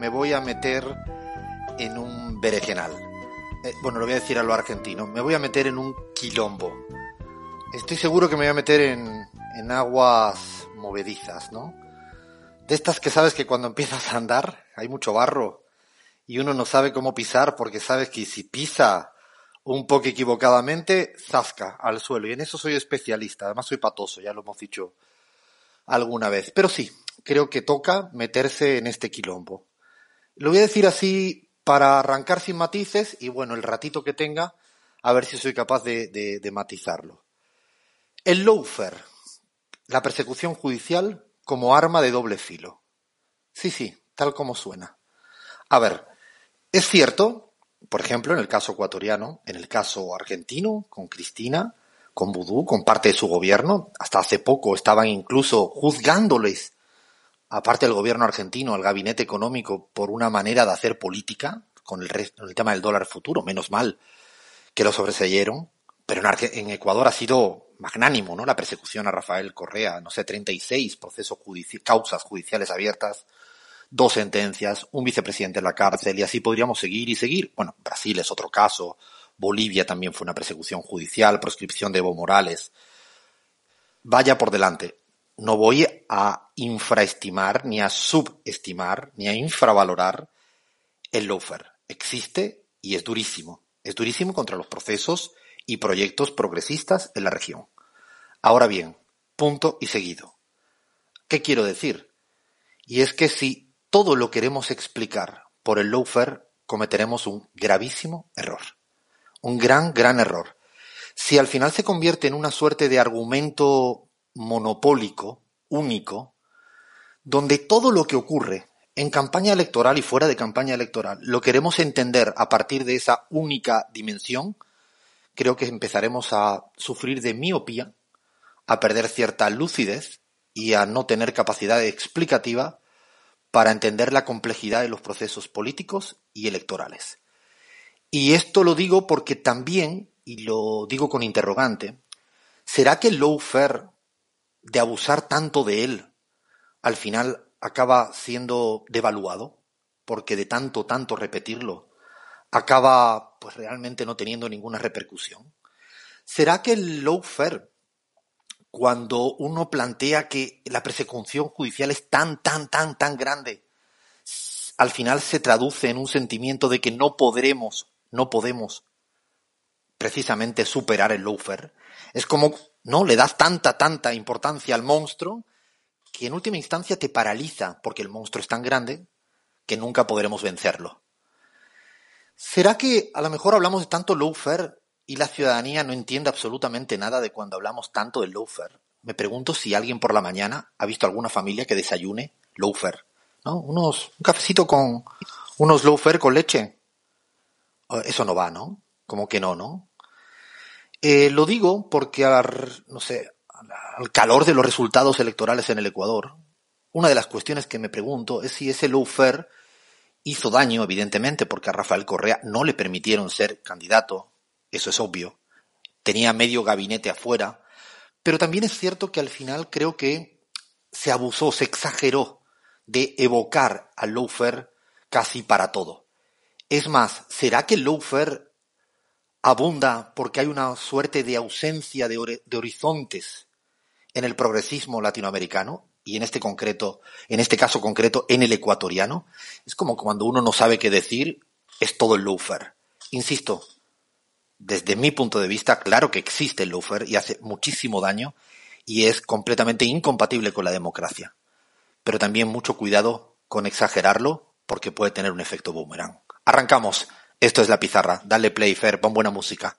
me voy a meter en un berenjenal. Eh, bueno, lo voy a decir a lo argentino. Me voy a meter en un quilombo. Estoy seguro que me voy a meter en, en aguas movedizas, ¿no? De estas que sabes que cuando empiezas a andar hay mucho barro y uno no sabe cómo pisar porque sabes que si pisa un poco equivocadamente, zasca al suelo. Y en eso soy especialista. Además soy patoso, ya lo hemos dicho alguna vez. Pero sí, creo que toca meterse en este quilombo. Lo voy a decir así para arrancar sin matices y bueno, el ratito que tenga, a ver si soy capaz de, de, matizarlo. El lawfare, la persecución judicial como arma de doble filo. Sí, sí, tal como suena. A ver, es cierto, por ejemplo, en el caso ecuatoriano, en el caso argentino, con Cristina, con Vudú, con parte de su gobierno, hasta hace poco estaban incluso juzgándoles, aparte del gobierno argentino, al gabinete económico, por una manera de hacer política, con el, el tema del dólar futuro, menos mal que lo sobreseyeron, pero en, Ecuador ha sido magnánimo, ¿no? La persecución a Rafael Correa, no sé, 36 procesos causas judiciales abiertas, dos sentencias, un vicepresidente en la cárcel y así podríamos seguir y seguir. Bueno, Brasil es otro caso, Bolivia también fue una persecución judicial, proscripción de Evo Morales. Vaya por delante. No voy a infraestimar, ni a subestimar, ni a infravalorar el lawfare. Existe y es durísimo. Es durísimo contra los procesos y proyectos progresistas en la región. Ahora bien, punto y seguido. ¿Qué quiero decir? Y es que si todo lo queremos explicar por el lawfare, cometeremos un gravísimo error. Un gran, gran error. Si al final se convierte en una suerte de argumento monopólico, único, donde todo lo que ocurre en campaña electoral y fuera de campaña electoral lo queremos entender a partir de esa única dimensión, creo que empezaremos a sufrir de miopía, a perder cierta lucidez y a no tener capacidad explicativa para entender la complejidad de los procesos políticos y electorales. Y esto lo digo porque también, y lo digo con interrogante, ¿será que el lawfare, de abusar tanto de él, al final acaba siendo devaluado? Porque de tanto, tanto repetirlo, acaba pues realmente no teniendo ninguna repercusión. ¿Será que el lawfare, cuando uno plantea que la persecución judicial es tan, tan, tan, tan grande, al final se traduce en un sentimiento de que no podremos no podemos precisamente superar el lawfare. Es como, no, le das tanta, tanta importancia al monstruo que en última instancia te paraliza porque el monstruo es tan grande que nunca podremos vencerlo. ¿Será que a lo mejor hablamos de tanto lawfare y la ciudadanía no entiende absolutamente nada de cuando hablamos tanto del lawfare? Me pregunto si alguien por la mañana ha visto alguna familia que desayune lawfare, ¿no? Unos, un cafecito con unos lawfare con leche. Eso no va, ¿no? Como que no, ¿no? Eh, lo digo porque, al, no sé, al calor de los resultados electorales en el Ecuador, una de las cuestiones que me pregunto es si ese lawfare hizo daño, evidentemente, porque a Rafael Correa no le permitieron ser candidato, eso es obvio, tenía medio gabinete afuera, pero también es cierto que al final creo que se abusó, se exageró de evocar al lawfare casi para todo. Es más, ¿será que el lawfare abunda porque hay una suerte de ausencia de, de, horizontes en el progresismo latinoamericano y en este concreto, en este caso concreto, en el ecuatoriano? Es como cuando uno no sabe qué decir, es todo el lawfare. Insisto, desde mi punto de vista, claro que existe el lawfare y hace muchísimo daño y es completamente incompatible con la democracia. Pero también mucho cuidado con exagerarlo porque puede tener un efecto boomerang. Arrancamos. Esto es La Pizarra. Dale play, Fer, pon buena música.